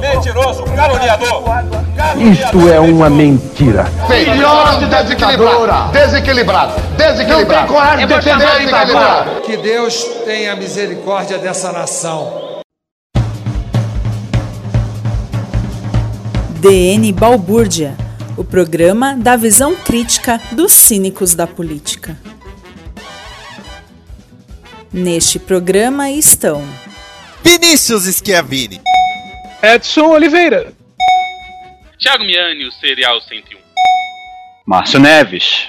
Mentiroso, caluniador. Isto é uma mentira. Filhote desequilibrado. Desequilibrado. Desequilibrado. Não tem coragem de defender desequilibrado. Que Deus tenha misericórdia dessa nação. DN Balbúrdia, o programa da visão crítica dos cínicos da política. Neste programa estão Vinícius Schiavini. Edson Oliveira. Thiago Miani, o Serial 101. Márcio Neves.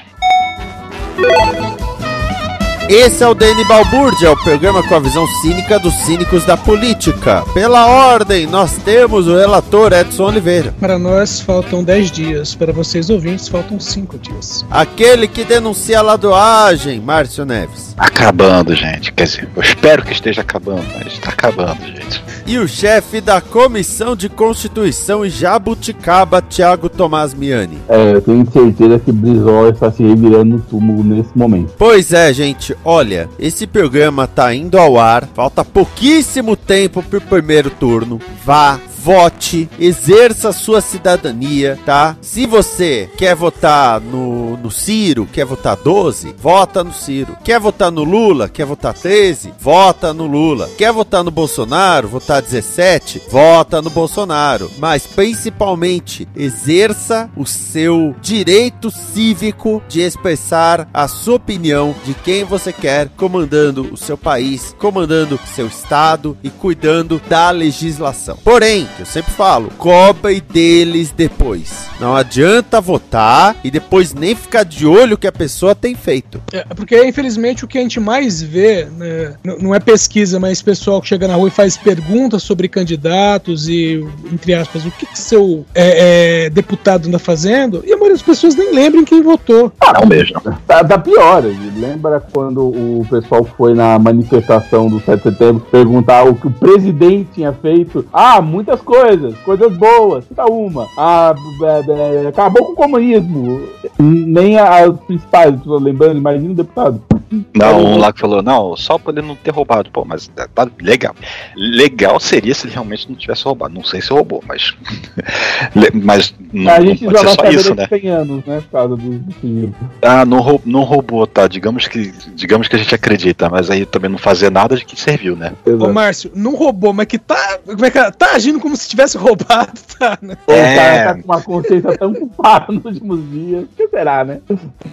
Esse é o DN Balbúrdia, o programa com a visão cínica dos cínicos da política. Pela ordem, nós temos o relator Edson Oliveira. Para nós faltam 10 dias, para vocês ouvintes faltam 5 dias. Aquele que denuncia a ladoagem, Márcio Neves. Acabando, gente. Quer dizer, eu espero que esteja acabando, mas está acabando, gente. E o chefe da Comissão de Constituição e Jabuticaba, Thiago Tomás Miani. É, eu tenho certeza que Brizola está se revirando no túmulo nesse momento. Pois é, gente, olha, esse programa tá indo ao ar, falta pouquíssimo tempo pro primeiro turno. Vá, vote, exerça sua cidadania, tá? Se você quer votar no, no Ciro, quer votar 12, vota no Ciro. Quer votar no Lula, quer votar 13, vota no Lula. Quer votar no Bolsonaro, votar 17, vota no Bolsonaro. Mas principalmente, exerça o seu direito cívico de expressar a sua opinião de quem você quer comandando o seu país, comandando seu estado e cuidando da legislação. Porém, que eu sempre falo, cobre deles depois. Não adianta votar e depois nem ficar de olho o que a pessoa tem feito. É, porque, infelizmente, o que a gente mais vê, né, não é pesquisa, mas pessoal que chega na rua e faz perguntas sobre candidatos e, entre aspas, o que, que seu é, é, deputado anda fazendo, e a maioria das pessoas nem lembram quem votou. Ah, não mesmo. Tá, tá pior. Lembra quando o pessoal foi na manifestação do 7 de setembro perguntar o que o presidente tinha feito? Ah, coisas, coisas boas. Cita uma. Ah, é, é, acabou com o comunismo. Nem as principais, lembrando, imagina o deputado. Não, um lá que falou, não, só por ele não ter roubado. Pô, mas tá legal. Legal seria se ele realmente não tivesse roubado. Não sei se roubou, mas. Mas não, a não gente pode já ser só isso, né? 100 anos, né? Por causa do, do. Ah, não, rou- não roubou, tá? Digamos que, digamos que a gente acredita, mas aí também não fazer nada de que serviu, né? Ô, Márcio, não roubou, mas que tá. Como é que é? Tá agindo como se tivesse roubado, tá, né? O É. cara tá com uma consciência tão culpada nos últimos dias. O que será, né?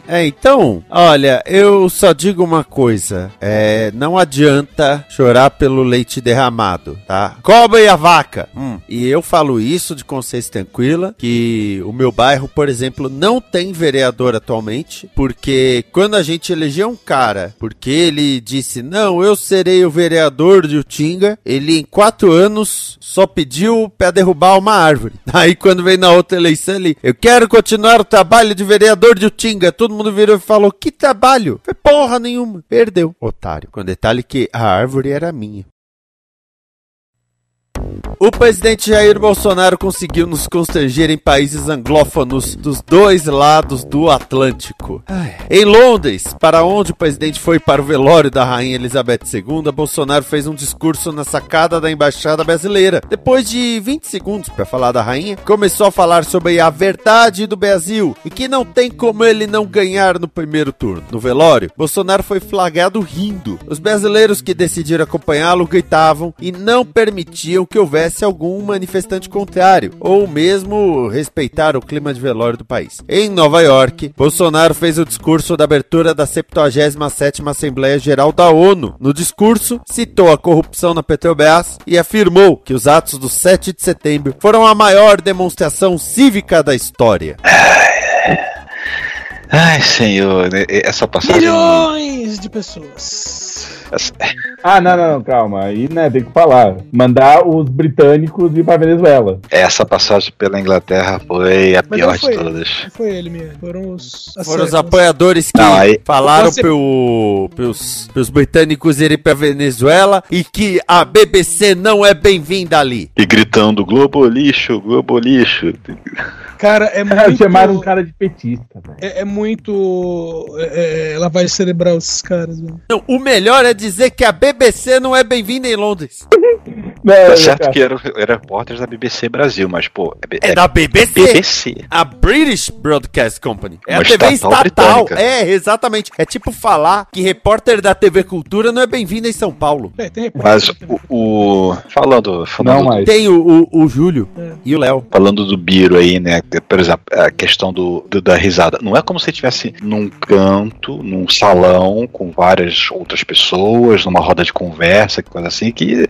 É, então, olha, eu só digo uma coisa: é, não adianta chorar pelo leite derramado, tá? Cobre a vaca. Hum, E eu falo isso de consciência tranquila, que o meu bairro, por exemplo, não tem vereador atualmente, porque quando a gente elegeu um cara, porque ele disse, não, eu serei o vereador de Utinga, ele em quatro anos só pediu pra derrubar uma árvore. Aí quando veio na outra eleição, ele, eu quero continuar o trabalho de vereador de Utinga. Todo mundo virou e falou, que trabalho? Foi porra nenhuma. Perdeu, otário. Com detalhe que a árvore era minha. O presidente Jair Bolsonaro conseguiu nos constranger em países anglófonos dos dois lados do Atlântico. Ai. Em Londres, para onde o presidente foi para o velório da rainha Elizabeth II, Bolsonaro fez um discurso na sacada da embaixada brasileira. Depois de 20 segundos para falar da rainha, começou a falar sobre a verdade do Brasil e que não tem como ele não ganhar no primeiro turno. No velório, Bolsonaro foi flagrado rindo. Os brasileiros que decidiram acompanhá-lo gritavam e não permitiam que houvesse houvesse algum manifestante contrário, ou mesmo respeitar o clima de velório do país. Em Nova York, Bolsonaro fez o discurso da abertura da 77ª Assembleia Geral da ONU. No discurso, citou a corrupção na Petrobras e afirmou que os atos do 7 de setembro foram a maior demonstração cívica da história. Ai, senhor, né, essa passagem. Milhões de pessoas. Ah, não, não, não, calma. Aí, né, tem que falar. Mandar os britânicos ir pra Venezuela. Essa passagem pela Inglaterra foi a Mas pior não foi de ele, todas. não foi ele mesmo. Foram os. Foram os apoiadores que Não, aí- falaram Você- pro, pros, pros britânicos irem pra Venezuela e que a BBC não é bem-vinda ali. E gritando Globo lixo, Globo lixo. Cara, é muito. Chamaram um cara de petista, velho. É, é muito. É, é, lavagem cerebral esses caras, velho. Não, o melhor é dizer que a BBC não é bem-vinda em Londres. Tá certo que eram era repórteres da BBC Brasil, mas, pô. É da BBC. BBC. A British Broadcast Company. É Uma a TV estatal estatal. britânica. É, exatamente. É tipo falar que repórter da TV Cultura não é bem-vindo em São Paulo. É, tem Mas o. o- falando. falando Não, mas- Tem o, o, o Júlio e o Léo. Falando do Biro aí, né? Por exemplo, a questão do, do- da risada. Não é como se estivesse num canto, num salão, com várias outras pessoas, numa roda de conversa, coisa assim, que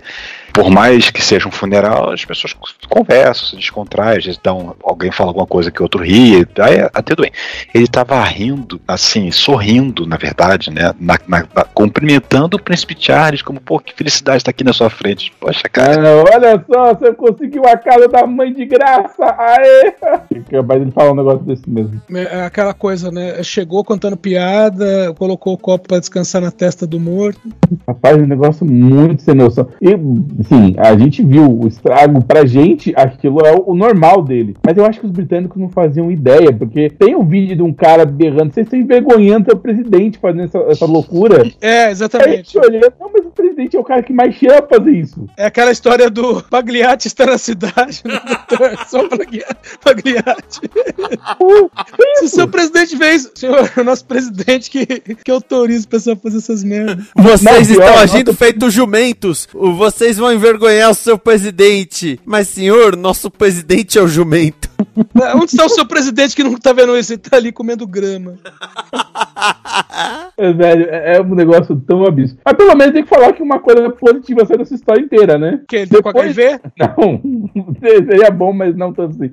por mais que seja um funeral, as pessoas conversam, se descontraem, às vezes dão, alguém fala alguma coisa que outro ri, aí é até tudo bem. Ele tava rindo, assim, sorrindo, na verdade, né? Na, na- na- cumprimentando o príncipe Charles, como, pô, que felicidade estar aqui na sua frente. Poxa, cara. Ah, olha só, você conseguiu a casa da mãe de graça! Aê! Capaz ele falar um negócio desse mesmo. É aquela coisa, né? Chegou contando piada, colocou o copo pra descansar na testa do morto. Rapaz, um negócio muito sem noção. E, sim, a gente viu o estrago pra gente, aquilo é o normal dele. Mas eu acho que os britânicos não faziam ideia, porque tem um vídeo de um cara berrando, vocês estão envergonhando o presidente fazendo essa, essa loucura. É, Aí exatamente. eu olhei, não, mas o presidente é o cara que mais chama pra fazer isso. É aquela história do Pagliatti está na cidade, né, doutor? Só Paglia- Pagliatti. Se o seu presidente vê isso, senhor, é o nosso presidente que, que autoriza o pessoal a fazer essas merdas. Vocês Não, estão pior, agindo nossa- feito jumentos. Vocês vão envergonhar o seu presidente. Mas, senhor, nosso presidente é o jumento. Onde está o seu presidente que não tá vendo isso? Ele tá ali comendo grama. É, velho, é, é um negócio tão absurdo. Mas pelo menos tem que falar que uma coisa positiva saiu dessa história inteira, né? Que ele tá com HIV? Não, seria bom, mas não tanto assim.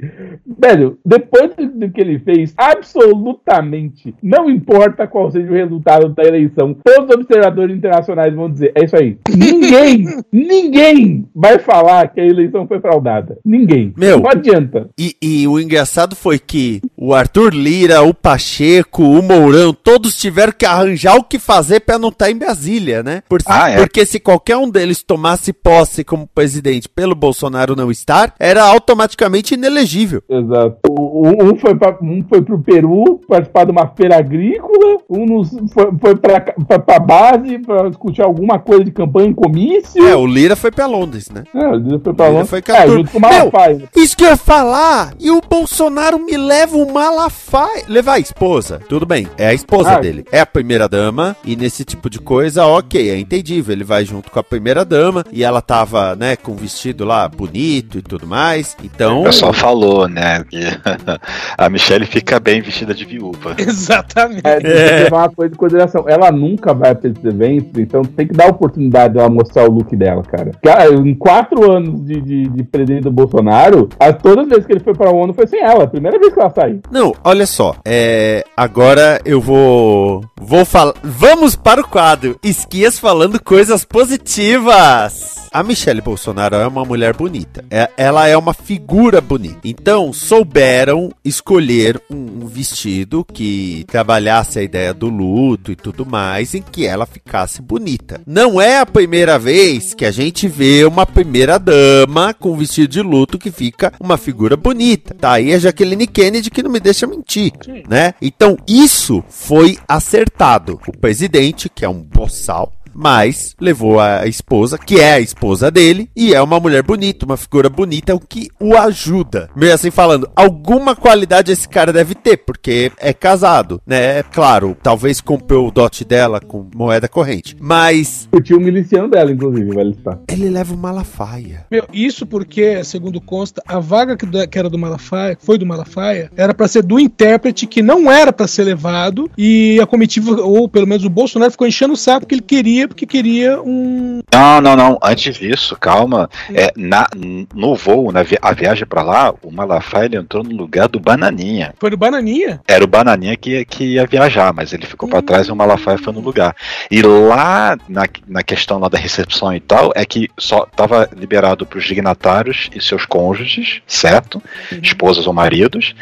Velho, depois do que ele fez, absolutamente não importa qual seja o resultado da eleição, todos os observadores internacionais vão dizer: é isso aí. Ninguém, ninguém vai falar que a eleição foi fraudada. Ninguém. Meu. Não adianta. E, e o engraçado foi que o Arthur Lira, o Pacheco, o Mourão, todos tiveram que arranjar o que fazer pra não estar em Brasília, né? Por- Ah, é? Porque se qualquer um deles tomasse posse como presidente pelo Bolsonaro não estar, era automaticamente inelegível. Exato. Um foi, pra, um foi pro Peru participar de uma feira agrícola, um nos- foi, foi pra, pra, pra base pra discutir alguma coisa de campanha em comício. É, o Lira foi pra Londres, né? É, o Lira foi pra Londres. foi é, junto com o Malafaia. Isso que eu ia falar! E o Bolsonaro me leva o Malafaia. Levar a esposa. Tudo bem, é a esposa Ah. dele. É a primeira dama. E nesse tipo de coisa, ok, é entendível. Ele vai junto com a primeira dama. E ela tava, né, com um vestido lá bonito e tudo mais. Então. O pessoal falou, né? Que a Michelle fica bem vestida de viúva. Exatamente. É, tem que levar uma coisa de consideração. Ela nunca vai pra esses eventos, então tem que dar a oportunidade dela mostrar o look dela, cara. Cara, em quatro anos de, de, de presidente do Bolsonaro, a, todas as vezes que ele foi pra ONU foi sem ela. A primeira vez que ela saiu. Não, olha só. É. Agora eu vou. Vou falar. Vamos para o quadro. Esquias falando coisas positivas. A Michelle Bolsonaro é uma mulher bonita. É- ela é uma figura bonita. Então, souberam escolher um, um vestido que trabalhasse a ideia do luto e tudo mais, em que ela ficasse bonita. Não é a primeira vez que a gente vê uma primeira dama com vestido de luto que fica uma figura bonita. Tá aí a Jaqueline Kennedy que não me deixa mentir, né? Então, isso foi acertado. O presidente, que é um boçal, Mas levou a esposa, que é a esposa dele, e é uma mulher bonita, uma figura bonita, o que o ajuda. Meio assim falando, alguma qualidade esse cara deve ter, porque é casado, né? É claro, talvez comprou o dote dela com moeda corrente. Mas. O tio miliciano dela, inclusive, vai listar. Ele leva o Malafaia. Meu, isso porque, segundo consta, a vaga que, que era do Malafaia, foi do Malafaia, era para ser do intérprete que não era para ser levado e a comitiva, ou pelo menos o Bolsonaro, ficou enchendo o saco que ele queria, porque queria um. Não, não, não. Antes disso, calma. É, na, no voo, na vi a viagem para lá, o Malafaia entrou no lugar do Bananinha. Foi do Bananinha? Era o Bananinha que, que ia viajar, mas ele ficou para trás e o Malafaia foi no lugar. E lá, na, na questão lá da recepção e tal, é que só tava liberado para os dignatários e seus cônjuges, certo? Uhum. Esposas ou maridos.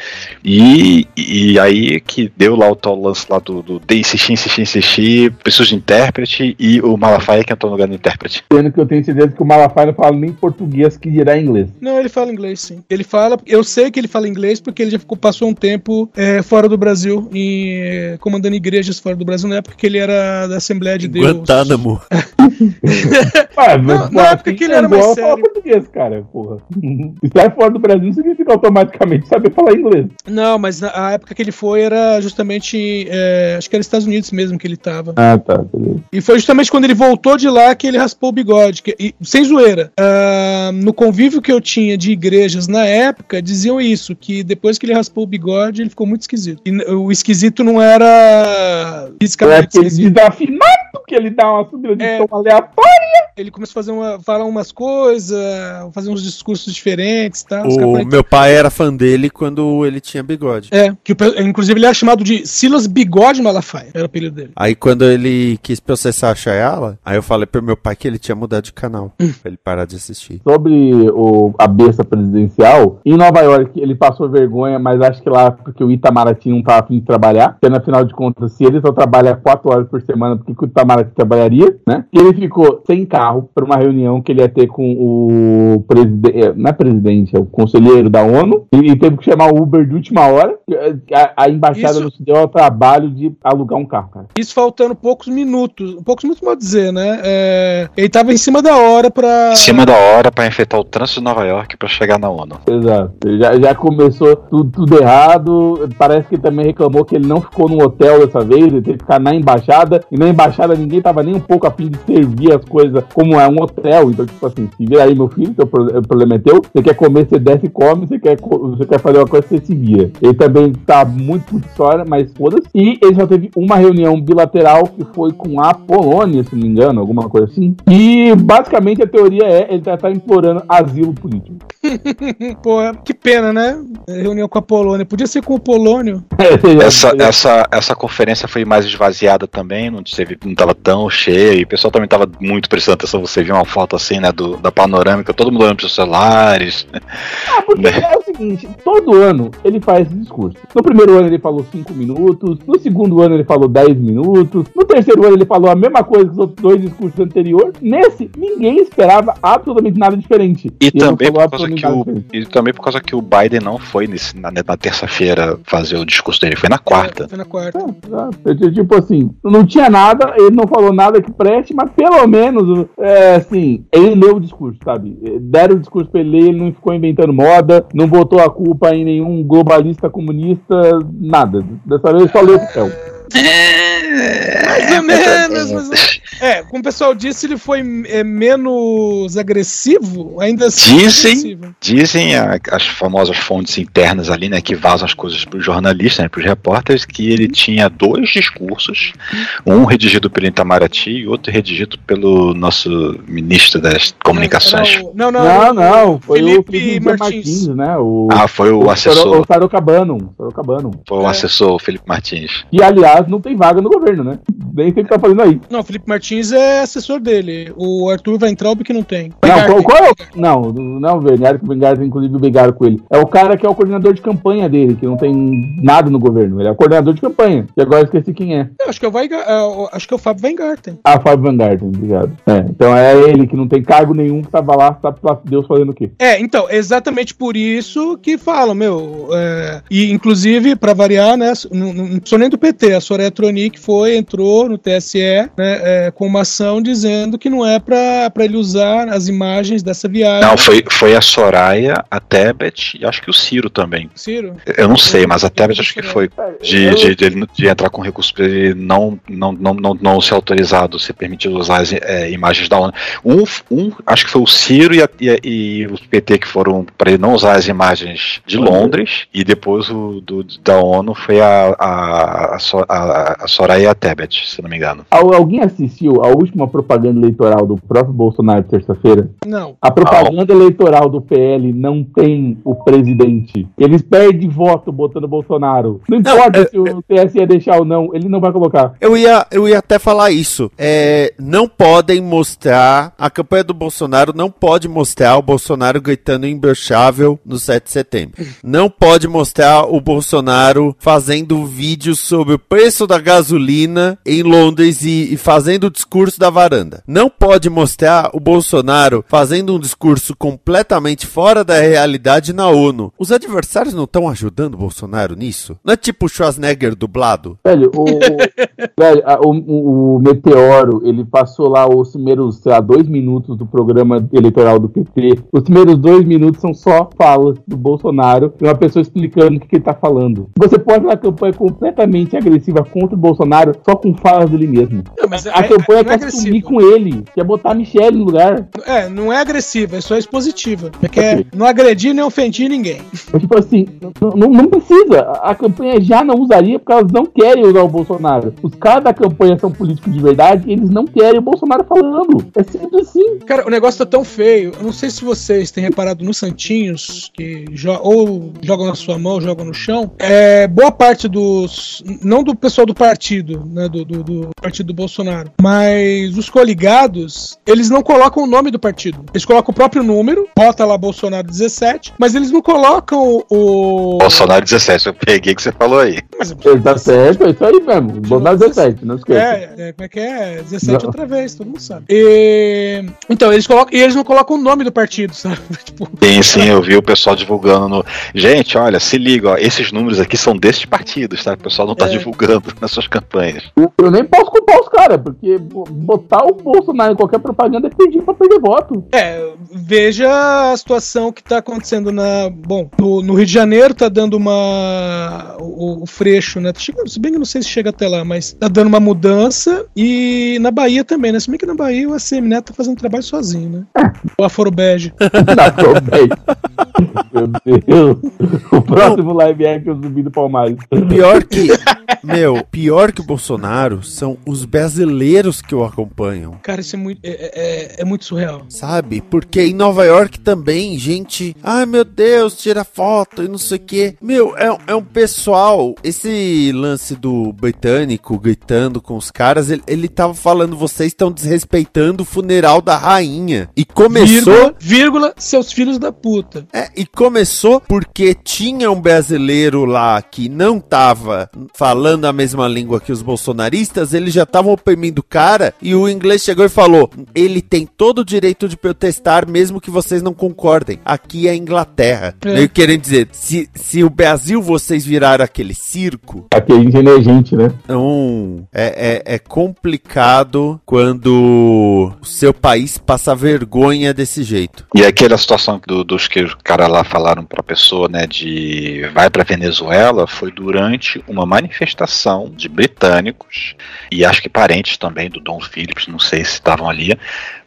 E, e aí que deu lá o tal lance lá do, do de insistir, insistir, insistir, preciso de intérprete e o Malafaia que entrou no lugar do intérprete. Sendo que eu tenho certeza que o Malafaia não fala nem português que dirá inglês. Não, ele fala inglês, sim. Ele fala, eu sei que ele fala inglês porque ele já ficou, passou um tempo é, fora do Brasil, em, é, comandando igrejas fora do Brasil, na época que ele era da Assembleia de Deus. Guantánamo. Ué, na época que ele era mais sério. Fala português, cara, porra. Estar fora do Brasil não significa automaticamente saber falar inglês. Não, mas na época que ele foi era justamente, é, acho que era Estados Unidos mesmo que ele tava. Ah, tá, beleza. E foi justamente quando ele voltou de lá que ele raspou o bigode, que, e, sem zoeira. Uh, no convívio que eu tinha de igrejas na época, diziam isso, que depois que ele raspou o bigode, ele ficou muito esquisito. E o esquisito não era fisicamente é aquele desafinado que ele dá uma subida de é, tom aleatória. Ele começa a fazer uma, falar umas coisas, fazer uns discursos diferentes, tá? O meu pai era fã dele quando ele tinha bigode. É, que inclusive ele era chamado de Silas Bigode Malafaia, era o apelido dele. Aí quando ele quis processar a Chayala, aí eu falei pro meu pai que ele tinha mudado de canal, hum. pra ele parar de assistir. Sobre o, a besta presidencial, em Nova York ele passou vergonha, mas acho que lá porque o Itamaraty não tava afim de trabalhar, porque afinal de contas, se ele só trabalha 4 horas por semana, porque o Itamaraty que trabalharia, né? E ele ficou sem carro para uma reunião que ele ia ter com o presidente, é, não é presidente, é o conselheiro da ONU, e, teve que chamar o Uber de última hora. A, a embaixada Isso... não se deu ao trabalho de alugar um carro, cara. Isso faltando poucos minutos, poucos minutos pode dizer, né? É, ele tava em cima da hora para Em cima da hora para enfrentar o trânsito de Nova York para chegar na ONU. Exato. Já, já começou tudo, tudo errado. Parece que ele também reclamou que ele não ficou no hotel dessa vez, ele teve que ficar na embaixada, e na embaixada ninguém ninguém tava nem um pouco afim de servir as coisas como é um hotel. Então, tipo assim, se vira aí, meu filho, o problema é teu. Você quer comer, você desce e come. Você quer, você quer fazer uma coisa, você se vira. Ele também tá muito por história, mas foda-se. E ele só teve uma reunião bilateral que foi com a Polônia, se não me engano, alguma coisa assim. E basicamente a teoria é ele tá, tá implorando asilo político. Pô, que pena, né? Reunião com a Polônia. Podia ser com o Polônio. essa, essa, essa conferência foi mais esvaziada também, não, teve, não tava tão cheia e o pessoal também tava muito prestando atenção. Você viu uma foto assim, né, do, da panorâmica, todo mundo olhando pros celulares. Ah, porque né? é o seguinte: todo ano ele faz esse discurso. No primeiro ano ele falou 5 minutos, no segundo ano ele falou 10 minutos, no terceiro ano ele falou a mesma coisa que os outros dois discursos anteriores. Nesse, ninguém esperava absolutamente nada diferente. E, e também, por causa que o, e também por causa que o Biden não foi nesse, na, na terça-feira fazer o discurso dele, foi na quarta. É, foi na quarta. É, tipo assim, não tinha nada, ele não falou nada que preste, mas pelo menos, é, assim, ele leu o discurso, sabe? Deram o discurso pra ele ler, ele não ficou inventando moda, não botou a culpa em nenhum globalista comunista, nada. Dessa vez só leu o papel. É, mais ou menos, mas... É, como o pessoal disse, ele foi é, menos agressivo, ainda assim. Dizem, dizem a, as famosas fontes internas ali, né, que vazam as coisas para os jornalistas, né, para os repórteres, que ele tinha dois discursos, um redigido pelo Itamaraty e outro redigido pelo nosso ministro das comunicações. Não, não, não, não, não foi Felipe o Felipe Martins. Martins, né? O, ah, foi o, o assessor. O Sarocabano, Sarocabano. Foi o é. assessor Felipe Martins. E aliás, não tem vaga no governo, né? Nem sei o que tá fazendo aí. Não, Felipe Martins é assessor dele. O Arthur Weintraub que não tem. Não, qual, qual é o... Não, não o Vernier, que o Vengar inclusive brigaram com ele. É o cara que é o coordenador de campanha dele, que não tem nada no governo. Ele é o coordenador de campanha. E agora eu esqueci quem é. Eu acho que é o, Weigar... É, acho que é o Fábio Weingarten. Ah, Fábio Weingarten, obrigado. É, então é ele que não tem cargo nenhum, que tava lá, sabe Deus fazendo o quê. É, então, exatamente por isso que falam, meu. É... E inclusive, pra variar, né? Não, não, não nem do PT, a Soraya Tronic foi, entrou no TSE né, é, com uma ação dizendo que não é pra, pra ele usar as imagens dessa viagem. Não, foi, foi a Soraya, a Tebet e acho que o Ciro também. Ciro? Eu não sei, mas a Tebet acho que foi de, de, de, ele- de entrar com recurso para ele não, não, não, não, não ser autorizado, ser permitido usar as é, imagens da ONU. Um, um, acho que foi o Ciro e, a- e, e o PT que foram para ele não usar as imagens de Londres, e depois o do, da ONU foi a, a, a, a Soraya e a Tebet, se não me engano. Al- Alguém assistiu a última propaganda eleitoral do próprio Bolsonaro de terça-feira? Não. A propaganda eleitoral do PL não tem o presidente. Eles perdem voto botando Bolsonaro. Não importa se o TSE deixar ou não, ele não vai colocar. Eu ia, eu ia até falar isso. É, não podem mostrar. A campanha do Bolsonaro não pode mostrar o Bolsonaro gritando imbrochável no 7 de setembro. Não pode mostrar o Bolsonaro fazendo vídeos sobre o preço da gasolina em Londres e, e fazendo o discurso da varanda. Não pode mostrar o Bolsonaro fazendo um discurso completamente fora da realidade na ONU. Os adversários não estão ajudando o Bolsonaro nisso? Não é tipo o Schwarzenegger dublado? Velho, o, velho, a- o, o- Meteoro, ele passou lá os primeiros, sei lá, dois minutos do programa eleitoral do PT. Os primeiros dois minutos são só falas do Bolsonaro e uma pessoa explicando o que, que ele tá falando. Você pode fazer uma campanha completamente agressiva contra o Bolsonaro só com falas dele mesmo. mas a é- campanha não é quer sumir com ele, quer botar a Michelle no lugar. É, não é agressiva, é só expositiva. É que é não agredir nem ofendir ninguém. Mas, tipo assim, não, não- não precisa. A campanha já não usaria porque elas não querem usar o Bolsonaro. Os caras da campanha são políticos de verdade e eles não querem o Bolsonaro falando. É simples assim. Cara, o negócio tá tão feio. Eu não sei se vocês têm reparado nos santinhos, que jo- ou jogam na sua mão, ou jogam no chão. É, boa parte dos. Não do pessoal do partido, né? Do, do- do partido do Bolsonaro. Mas os coligados, eles não colocam o nome do partido. Eles colocam o próprio número, bota lá Bolsonaro 17, mas eles não colocam o. Bolsonaro 17, eu peguei o que você falou aí. Ele tá certo, é isso aí mesmo. Bolsonaro 17, não esqueça. É, é, como é que é? 17 Não. outra vez, todo mundo sabe. E- Então, eles colocam. E eles não colocam o nome do partido, sabe? Tipo, Sim, sim, eu vi o pessoal divulgando no. Gente, olha, se liga, ó, esses números aqui são desses partidos, tá? O pessoal não tá É. divulgando nas suas campanhas. Eu- Eu nem posso culpar os caras, porque bo- botar o Bolsonaro em qualquer propaganda é pedir pra perder voto. É, veja a situação que tá acontecendo na. Bom, no, no Rio de Janeiro tá dando uma. O, o Freixo, né? Tá chegando, se bem que eu não sei se chega até lá, mas tá dando uma mudança. E na Bahia também, né? Se bem que na Bahia o ACM Neto tá fazendo trabalho sozinho, né? O Aforo Bege. Na Probet. Meu Deus. O próximo live action zumbi do Palmares. Pior que. Meu, pior que o Bolsonaro são os brasileiros que o acompanham. Cara, isso é muito, é, é- é muito surreal. Sabe? Porque em Nova York também, gente. Ai meu Deus, tira foto e não sei o que. Meu, é, é um pessoal. Esse lance do britânico gritando com os caras, ele, ele tava falando, vocês estão desrespeitando o funeral da rainha. E começou. Vírgula, vírgula, seus filhos da puta. É, e começou porque tinha um brasileiro lá que não tava falando a mesma língua que os bolsonaristas, eles já estavam oprimindo o cara, e o inglês chegou e falou: ele tem todo o direito de protestar, mesmo que vocês não concordem. Aqui é a Inglaterra. É. Meio querendo dizer, se, se o Brasil vocês viraram aquele circo, Aqui a gente é emergente, né? então, é, é, é complicado quando o seu país passa vergonha desse jeito. E aquela situação do- dos que os caras lá falaram pra pessoa, né, de vai pra Venezuela, foi durante uma manifestação de britânicos e acho que parentes também do Dom Phillips, não sei se estavam ali,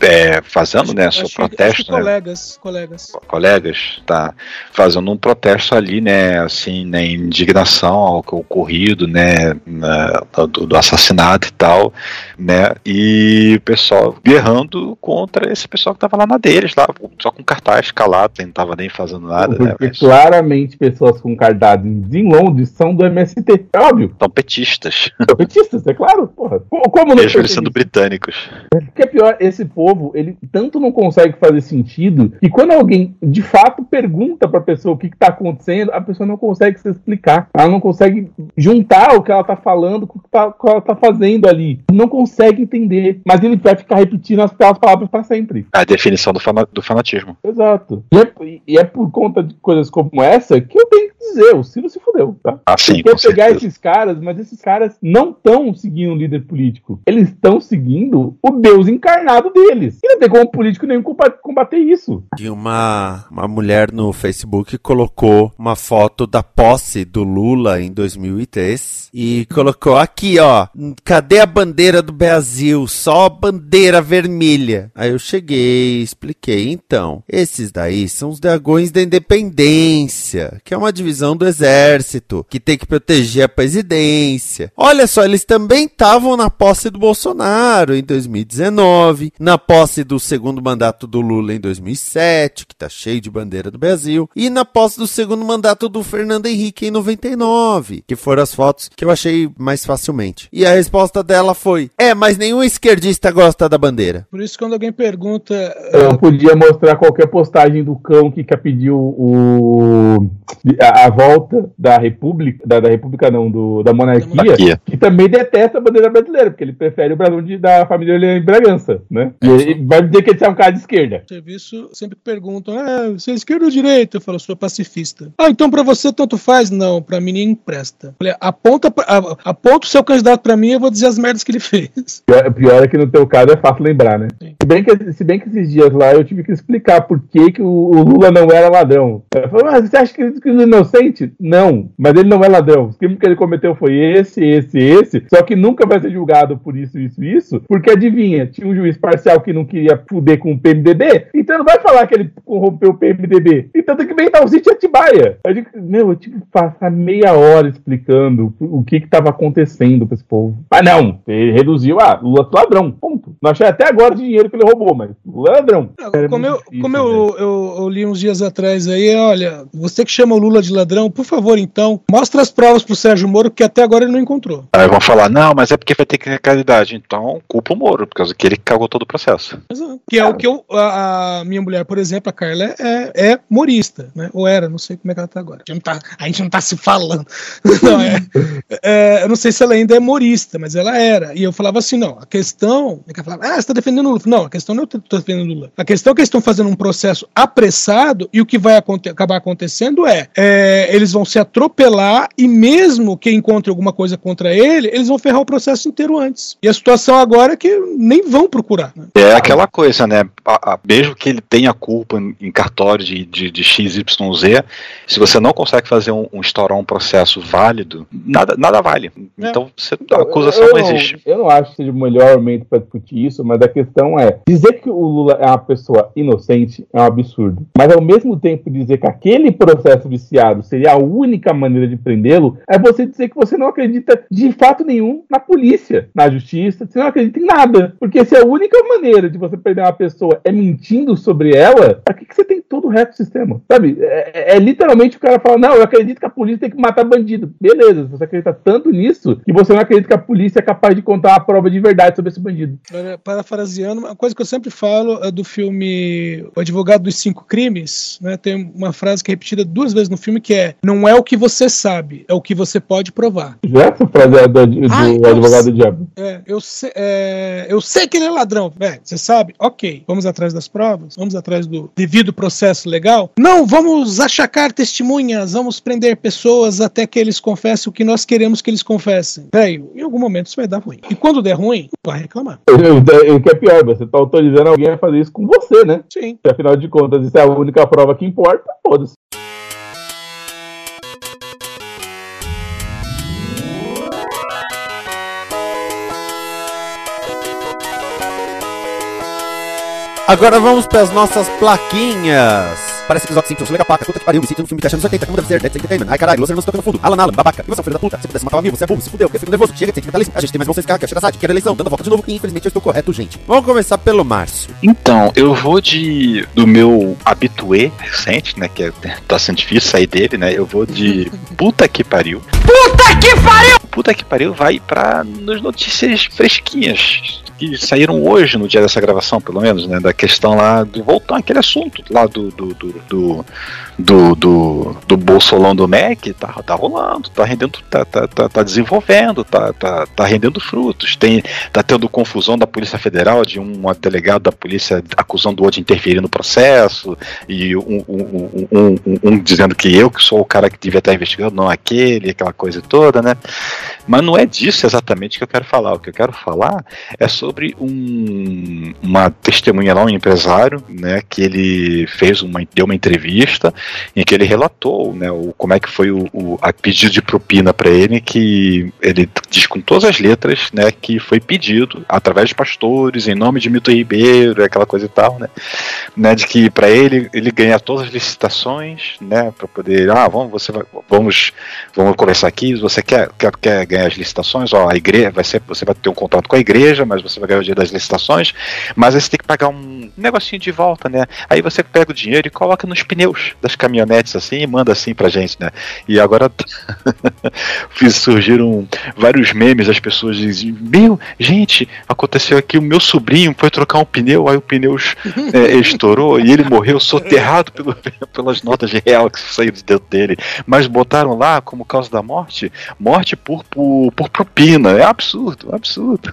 é, fazendo, né, seu Acho que- acho protesto, né, colegas, colegas. colegas, tá fazendo um protesto ali, né, assim, né, em indignação ao que ocorrido, né, na- do, do assassinato e tal, né, e o pessoal guerrando contra esse pessoal que tava lá na deles, lá, só com cartaz calado, não tava nem fazendo nada, né, Porque claramente pessoas com cardápio em Londres são do MST. É óbvio. São petistas. São petistas, é claro. Porra. Co- Como não Mesmo eles sendo britânicos. O que é pior, esse povo, ele tanto não consegue fazer sentido, que quando alguém de fato pergunta pra pessoa o que, que tá acontecendo, a pessoa não consegue se explicar. Ela não consegue juntar o que ela tá falando com o que, tá- o que ela tá fazendo ali. Não consegue entender. Mas ele vai ficar repetindo as palavras pra sempre. A definição do, fana- do fanatismo. Exato. E é, e é por conta de coisas como essa que eu tenho que dizer, o Ciro se fudeu, tá? Ah, sim, quer com pegar esses caras, mas esses caras não estão seguindo um líder político. Eles estão seguindo o Deus encarnado deles. E não tem como político nenhum combater isso. E uma, uma mulher no Facebook colocou uma foto da posse do Lula em 2003 e colocou aqui, ó, cadê a bandeira do Brasil? Só a bandeira vermelha. Aí eu cheguei, expliquei, então, esses daí são os dragões da independência, que é uma divisão do exército, que tem que proteger a presidência. Olha só, eles também estavam na posse do Bolsonaro em 2019, na posse do segundo mandato do Lula em 2007, que tá cheio de bandeira do Brasil, e na posse do segundo mandato do Fernando Henrique em 99, que foram as fotos que eu achei mais facilmente. E a resposta dela foi: É, mas nenhum esquerdista gosta da bandeira. Por isso, quando alguém pergunta. Eu podia mostrar qualquer postagem do cão que pediu o, a, a volta da República, da, da República não, do, da monarquia, monarquia, que também detesta a bandeira brasileira, porque ele prefere o Brasil de, da família em Bragança, né? E ele vai dizer que ele é um cara de esquerda. Serviço sempre perguntam: ah, você é esquerda ou direita? Eu falo, sou pacifista. Ah, então pra você tanto faz? Não, pra mim nem empresta. Falei, aponta, aponta o seu candidato pra mim, eu vou dizer as merdas que ele fez. Pior, pior é que no teu caso é fácil lembrar, né? Se bem, que, se bem que esses dias lá eu tive que explicar por que, que o, o Lula não era ladrão. Eu falei, mas você acha que ele é inocente? Não, mas ele não é ladrão. Os crimes que ele cometeu foi esse, esse, esse, só que nunca vai ser julgado por isso, isso, isso, porque adivinha, tinha um juiz parcial que não queria fuder com o PMDB, então não vai falar que ele corrompeu o PMDB. Então tem que inventar o sítio Atibaia. Eu digo, meu, eu tive que passar meia hora explicando o que que tava acontecendo pra esse povo. Mas não, ele reduziu, ah, Lula ladrão, ponto. Não achei até agora o dinheiro que ele roubou, mas ladrão. Como eu, difícil, como eu, eu, eu, li uns dias atrás aí, olha, você que chama o Lula de ladrão, por favor, então, mostra as provas pro Sérgio Moro, que até agora ele não encontrou. Aí vão falar, não, mas é porque vai ter que ter caridade. Então, culpa o Moro, por causa que ele cagou todo o processo. Exato. Que é o que eu, a, a, minha mulher, por exemplo, a Carla, é, é morista, né? Ou era, não sei como é que ela tá agora. A gente não tá, a gente não tá se falando. não, é, é, eu não sei se ela ainda é morista, mas ela era. E eu falava assim, não, a questão. É que falava, ah, você tá defendendo o Lula. Não, a questão não é eu tô defendendo o Lula. A questão é que eles estão fazendo um processo apressado e o que vai aconte acabar acontecendo é, é, eles vão se atropelar e mesmo que encontre alguma coisa contra ele, eles vão ferrar o processo inteiro antes. E a situação agora é que nem vão procurar. Né? É aquela coisa, né? A, a, mesmo que ele tenha culpa em, em cartório de, de, de XYZ, se você não consegue fazer um, um estourar um processo válido, nada, nada vale. É. Então você, a acusação eu, não existe. Eu não acho que seja o melhor momento para discutir isso, mas a questão é dizer que o Lula é uma pessoa inocente é um absurdo. Mas ao mesmo tempo dizer que aquele processo viciado seria a única maneira de prendê-lo, é você dizer que você não acredita de fato nenhum na polícia, na justiça, você não acredita em nada. Porque se a única maneira de você prender uma pessoa é mentindo sobre ela, para que, que você tem todo o resto do sistema? Sabe? É, é, é literalmente o cara fala: não, eu acredito que a polícia tem que matar bandido. Beleza, você acredita tanto nisso que você não acredita que a polícia é capaz de contar uma prova de verdade sobre esse bandido. Parafraseando, uma coisa que eu sempre falo é do filme O Advogado dos Cinco Crimes, né? Tem uma frase que é repetida duas vezes no filme que é: não é o que você sabe, é o que você pode provar. Já essa frase é do, do Ai, advogado do diabo. É, eu, sei, é, eu sei que ele é ladrão. É, você sabe? Ok. Vamos atrás das provas, vamos atrás do devido processo legal. Não, vamos achacar testemunhas, vamos prender pessoas até que eles confessem o que nós queremos que eles confessem. Velho, em algum momento isso vai dar ruim. E quando der ruim, vai reclamar. O que é pior, você tá autorizando alguém a fazer isso com você, né? Sim. E afinal de contas, isso é a única prova que importa, foda-se. Agora vamos para as nossas plaquinhas. Parece episódio 5, eu sou legal paca, puta que pariu, me sinto no filme Caixa nos 80, como deve ser, Dead Entertainment. Ai caralho, Los Hermanos tocando no fundo, Alan Alan, babaca, e você é um filho da puta, se pudesse matar um amigo, você é burro, se fudeu, eu fico nervoso, chega de sentimentalismo, a gente tem mais vocês que chega site, quer eleição, dando a volta de novo, e infelizmente eu estou correto, gente. Vamos começar pelo Márcio. Então, eu vou de, do meu habitué recente, né, que é, tá sendo difícil sair dele, né, eu vou de puta que pariu. Puta que pariu! Puta que pariu vai pra nos notícias fresquinhas, que saíram hoje, no dia dessa gravação, pelo menos, né? Da questão lá de voltar aquele assunto lá do, do, do, do do, do, do bolsolão do MEC tá, tá rolando, tá rendendo, tá, tá, tá, tá desenvolvendo, tá, tá, tá rendendo frutos. Tem, tá tendo confusão da Polícia Federal de um delegado da polícia acusando o outro de interferir no processo, e um, um, um, um, dizendo que eu que sou o cara que devia estar investigando, não aquele, aquela coisa toda, né? Mas não é disso exatamente que eu quero falar. O que eu quero falar é sobre um, uma testemunha lá, um empresário, né, que ele fez uma, deu uma entrevista em que ele relatou, né, o, como é que foi o, o a pedido de propina para ele, que ele diz com todas as letras, né, que foi pedido através de pastores, em nome de Milton Ribeiro, aquela coisa e tal, né, né de que para ele ele ganha todas as licitações, né, para poder, ah, vamos, você vai, vamos, vamos conversar aqui, você quer, quer, quer ganhar as licitações, ó, a igreja vai ser, você vai ter um contrato com a igreja, mas você vai ganhar o dia das licitações, mas aí você tem que pagar um negocinho de volta, né? Aí você pega o dinheiro e coloca nos pneus das caminhonetes assim e manda assim pra gente, né? E agora fiz surgiram vários memes, as pessoas dizem: Meu, gente, aconteceu aqui, o meu sobrinho foi trocar um pneu, aí o pneu é, estourou e ele morreu soterrado pelo, pelas notas de real que saíram de dentro dele. Mas botaram lá como causa da morte, morte por, por, por propina. É absurdo, absurdo.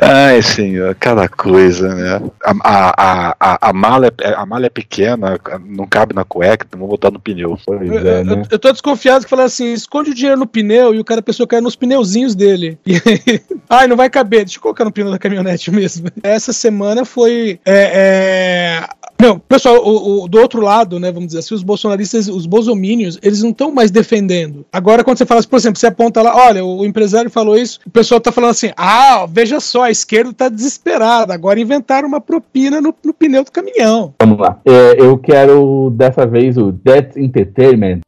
Ai, senhor, cada coisa, né? A, a, a, a, mala, é, a mala é pequena, não cabe na cueca, vou botar no pneu. É, né? eu, eu tô desconfiado que falar assim: esconde o dinheiro no pneu e o cara pensou que era nos pneuzinhos dele. E aí, ai, não vai caber, deixa eu colocar no pneu da caminhonete mesmo. Essa semana foi. É, é... Não, pessoal, o, o, do outro lado, né, vamos dizer assim, os bolsonaristas, os bolsomínios, eles não estão mais defendendo. Agora, quando você fala, por exemplo, você aponta lá, olha, o empresário falou isso, o pessoal tá falando assim, ah, veja só, a esquerda tá desesperada, agora inventaram uma propina no, no pneu do caminhão. Vamos lá. É, eu quero, dessa vez, o Death Entertainment.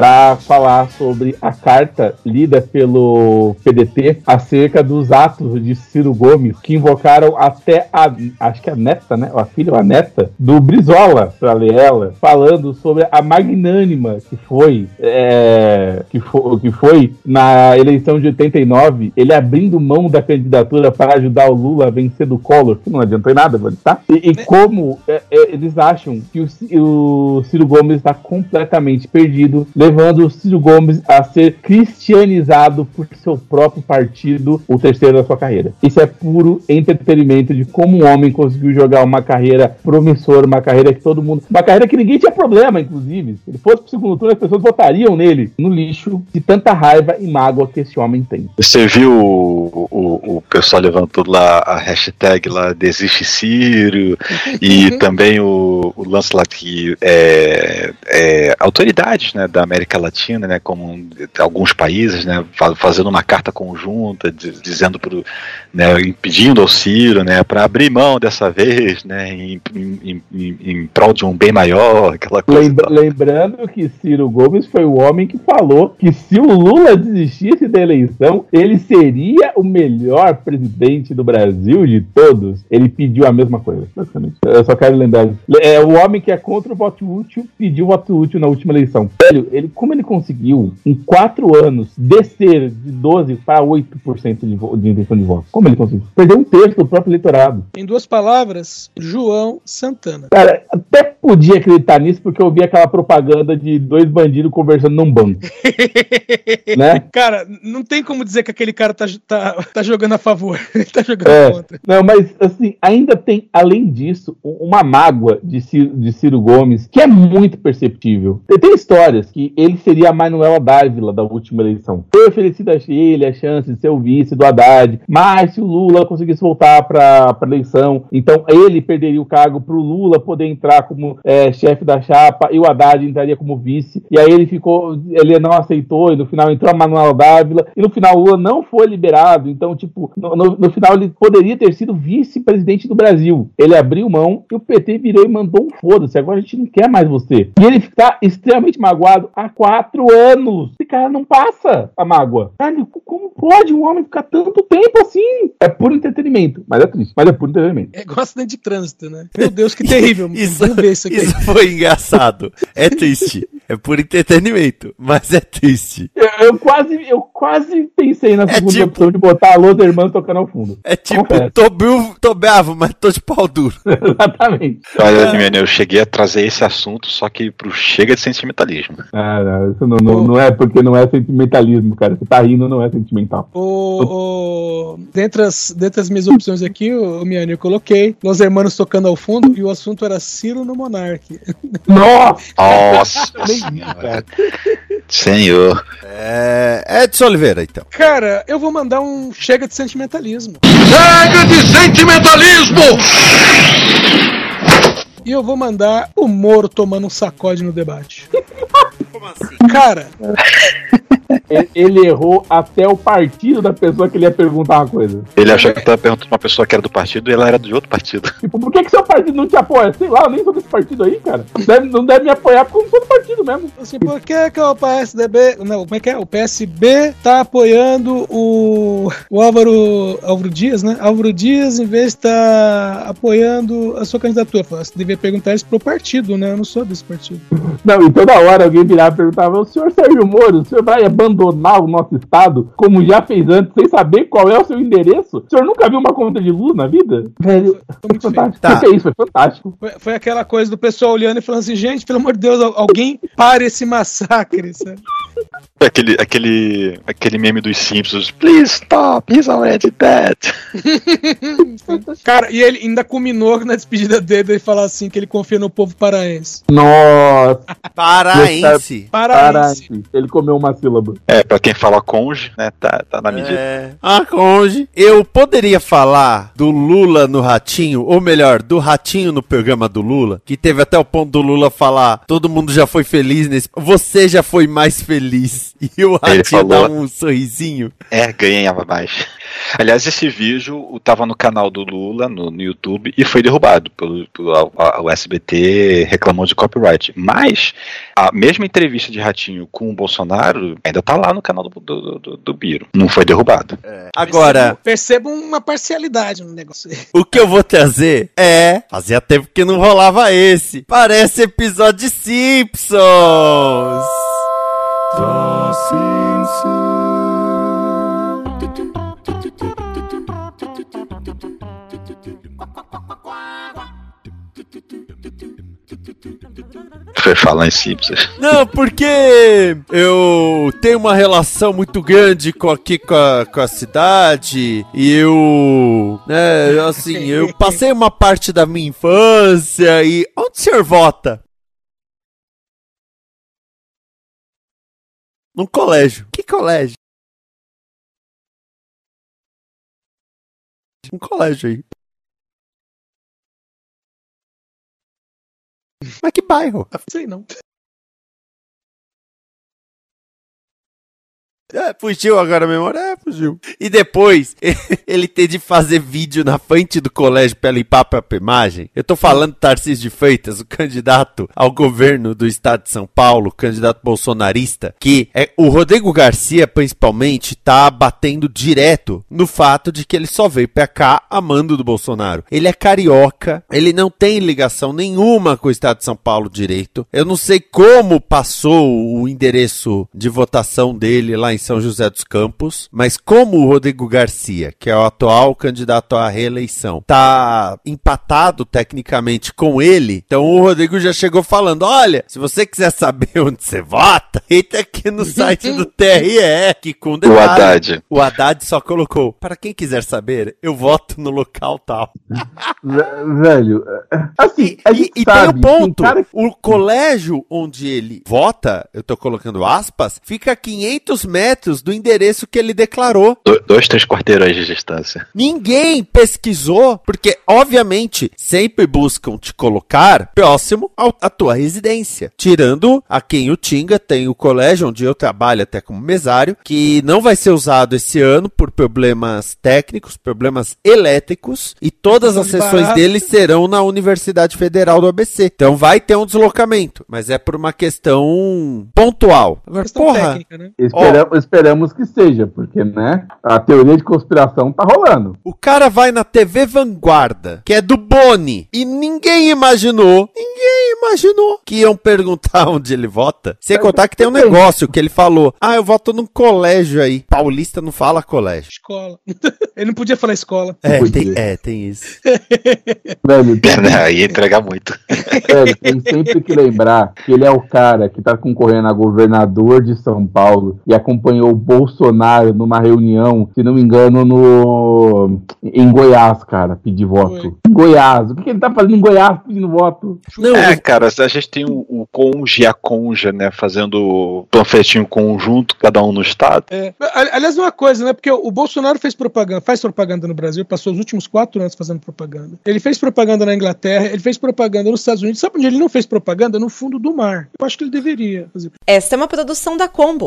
Para falar sobre a carta lida pelo PDT acerca dos atos de Ciro Gomes que invocaram até a, acho que a neta, né, a filha ou a neta do Brizola para ler ela, falando sobre a magnânima que foi, é, que foi que foi na eleição de 89, ele abrindo mão da candidatura para ajudar o Lula a vencer do Collor, que não adiantou em nada, tá? E, e como é, é, eles acham que o, o Ciro Gomes está completamente perdido levando o Ciro Gomes a ser cristianizado por seu próprio partido, o terceiro da sua carreira. Isso é puro entretenimento de como um homem conseguiu jogar uma carreira promissora, uma carreira que todo mundo. Uma carreira que ninguém tinha problema, inclusive. Se ele fosse pro segundo turno, as pessoas votariam nele no lixo de tanta raiva e mágoa que esse homem tem. Você viu o, o, o pessoal levantando lá a hashtag lá Desiste Ciro e também o, o lance lá que é, é, autoridades né, da América Latina, né, como alguns países, né, fazendo uma carta conjunta, dizendo pro, né, impedindo ao Ciro, né, para abrir mão dessa vez, né, em, em, em, em, prol de um bem maior, aquela coisa. Lembra, lembrando que Ciro Gomes foi o homem que falou que se o Lula desistisse da eleição, ele seria o melhor presidente do Brasil de todos. Ele pediu a mesma coisa, basicamente. Eu só quero lembrar. É o homem que é contra o voto útil pediu voto útil na última eleição. Velho, ele, como ele conseguiu, em quatro anos, descer de 12% para 8% de, de intenção de voto? Como ele conseguiu? Perdeu um terço do próprio eleitorado. Em duas palavras, João Santana. Cara, até podia acreditar nisso porque eu vi aquela propaganda de dois bandidos conversando num banco. né? Cara, não tem como dizer que aquele cara tá, tá, tá jogando a favor. Ele tá jogando é, contra. Não, mas assim, ainda tem, além disso, uma mágoa de Ciro, de Ciro Gomes que é muito perceptível. Tem histórias que ele seria a Manuela Dávila da última eleição. Foi oferecido a ele a chance de ser o vice do Haddad, mas se o Lula conseguisse voltar para a eleição, então ele perderia o cargo para o Lula poder entrar como é, chefe da chapa e o Haddad entraria como vice. E aí ele ficou, ele não aceitou e no final entrou a Manuela Dávila e no final o Lula não foi liberado. Então, tipo, no, no, no final ele poderia ter sido vice-presidente do Brasil. Ele abriu mão e o PT virou e mandou um foda-se. Agora a gente não quer mais você. E ele está extremamente magoado há quatro anos. Esse cara não passa a mágoa. Caralho, como pode um homem ficar tanto tempo assim? É puro entretenimento. Mas é triste. Mas é puro entretenimento. É igual acidente de trânsito, né? Meu Deus, que terrível. isso, isso, isso foi engraçado. É triste. É por entretenimento, mas é triste. Eu, eu quase, eu quase pensei na É segunda tipo- opção de botar a Los Hermanos tocando ao fundo. É tipo, Confesso. tô, bravo, tô bravo, mas tô de pau duro. Exatamente. Olha, Mimene, eu cheguei a trazer esse assunto, só que pro chega de sentimentalismo. Ah, não, isso não, não, não é porque não é sentimentalismo, cara. Você tá rindo, não é sentimental. O, o- dentre, as, dentre as minhas opções aqui, o, o Miane, eu coloquei Los Hermanos tocando ao fundo e o assunto era Ciro no Monark. Nossa! Nossa Senhor. É. Edson Oliveira, então. Cara, eu vou mandar um chega de sentimentalismo. Chega de sentimentalismo! E eu vou mandar o Moro tomando um sacode no debate. Como assim? Cara, Ele- errou até o partido da pessoa que ele ia perguntar uma coisa. Ele achou que tava perguntando pra uma pessoa que era do partido e ela era de outro partido. Tipo, por que, que seu partido não te apoia? Sei lá, eu nem sou desse partido aí, cara. Deve- não deve me apoiar porque eu não sou do partido mesmo. assim, por que, que o PSDB. Não, como é que é? O PSB tá apoiando o, o Álvaro, Álvaro Dias, né? Álvaro Dias, em vez de estar apoiando a sua candidatura. Você devia perguntar isso pro partido, né? Eu não sou desse partido. Não, e toda hora alguém virava e perguntava: o senhor Sérgio Moro, o senhor vai abandonar o nosso estado como já fez antes, sem saber qual é o seu endereço? O senhor nunca viu uma conta de luz na vida? Velho, foi muito fantástico. Tá. Foi isso, foi fantástico. Foi, foi aquela coisa do pessoal olhando e falando assim, gente, pelo amor de Deus, al- alguém pare esse massacre, sabe? Aquele, aquele, aquele meme dos Simpsons. Please stop, he's already dead. Cara, e ele ainda culminou na despedida dele ele falar assim que ele confia no povo paraense. Nossa, Paraense. Paraense. paraense. Ele comeu uma sílaba. É, pra quem fala conge, né, tá, tá na medida. É. Ah, conge. Eu poderia falar do Lula no Ratinho, ou melhor, do Ratinho no programa do Lula, que teve até o ponto do Lula falar: todo mundo já foi feliz nesse. Você já foi mais feliz. E o Ele Ratinho falou- dá um sorrisinho. É, ganhava mais. Aliás, esse vídeo o- tava no canal do Lula, no, no YouTube, e foi derrubado pelo, pelo a- a- o SBT reclamou de copyright. Mas a mesma entrevista de Ratinho com o Bolsonaro ainda tá lá no canal do, do, do, do Biro. Não foi derrubado. Agora, Percebo uma parcialidade no negócio. aí. o que eu vou trazer é. Fazia tempo que não rolava esse. Parece episódio de Simpsons. Foi falar em Simpsons. Não, porque eu tenho uma relação muito grande com aqui com a, com a cidade e eu, né, assim, eu passei uma parte da minha infância e onde o senhor vota? Num colégio. Que colégio? Um colégio aí. Mas que bairro? Sei não. É, fugiu agora a memória? É, fugiu. E depois, ele ter de fazer vídeo na frente do colégio pra limpar a própria imagem. Eu tô falando do Tarcísio de Freitas, o candidato ao governo do estado de São Paulo, candidato bolsonarista, que é o Rodrigo Garcia, principalmente, tá batendo direto no fato de que ele só veio pra cá amando do Bolsonaro. Ele é carioca, ele não tem ligação nenhuma com o estado de São Paulo direito. Eu não sei como passou o endereço de votação dele lá em São José dos Campos, mas como o Rodrigo Garcia, que é o atual candidato à reeleição, tá empatado tecnicamente com ele, então o Rodrigo já chegou falando: olha, se você quiser saber onde você vota, entra aqui no site do TRE, que com O Haddad. O Haddad só colocou: para quem quiser saber, eu voto no local tal. Ve- Velho, assim, a gente E tem sabe o um ponto: cara o colégio onde ele vota, eu tô colocando aspas, fica a 500 metros do endereço que ele declarou. Do- dois, três quarteirões de distância. Ninguém pesquisou, porque obviamente sempre buscam te colocar próximo à tua residência. Tirando a quem o Tinga tem o colégio onde eu trabalho até como mesário, que não vai ser usado esse ano por problemas técnicos, problemas elétricos, e todas as sessões dele serão na Universidade Federal do ABC. Então vai ter um deslocamento, mas é por uma questão pontual. Agora, Questão porra, técnica, né? Esperamos, esperamos que seja, porque, né, a teoria de conspiração tá rolando. O cara vai na TV Vanguarda, que é do Boni, e ninguém imaginou, ninguém imaginou que iam perguntar onde ele vota. Sem contar que tem um negócio que ele falou: ah, eu voto num colégio aí. Paulista não fala colégio. Escola. Ele não podia falar escola. É, tem, é, tem isso. Velho, tem, Aí entrega muito. velho, tem sempre que lembrar que ele é o cara que tá concorrendo a governador de São Paulo e acompanhou o Bolsonaro numa reunião, se não me engano, no em Goiás, cara, pedir voto. Em Goiás. O que, que ele tá fazendo em Goiás pedindo voto? é, cara, a gente tem o, o conge e a conja, né, fazendo panfletinho conjunto, cada um no estado. É. Ali- Aliás, uma coisa, né? Porque o Bolsonaro fez propaganda, faz propaganda no Brasil, passou os últimos quatro anos fazendo propaganda. Ele fez propaganda na Inglaterra, ele fez propaganda nos Estados Unidos. Sabe onde ele não fez propaganda? No fundo do mar. Eu acho que ele deveria fazer. Esta é uma produção da Combo.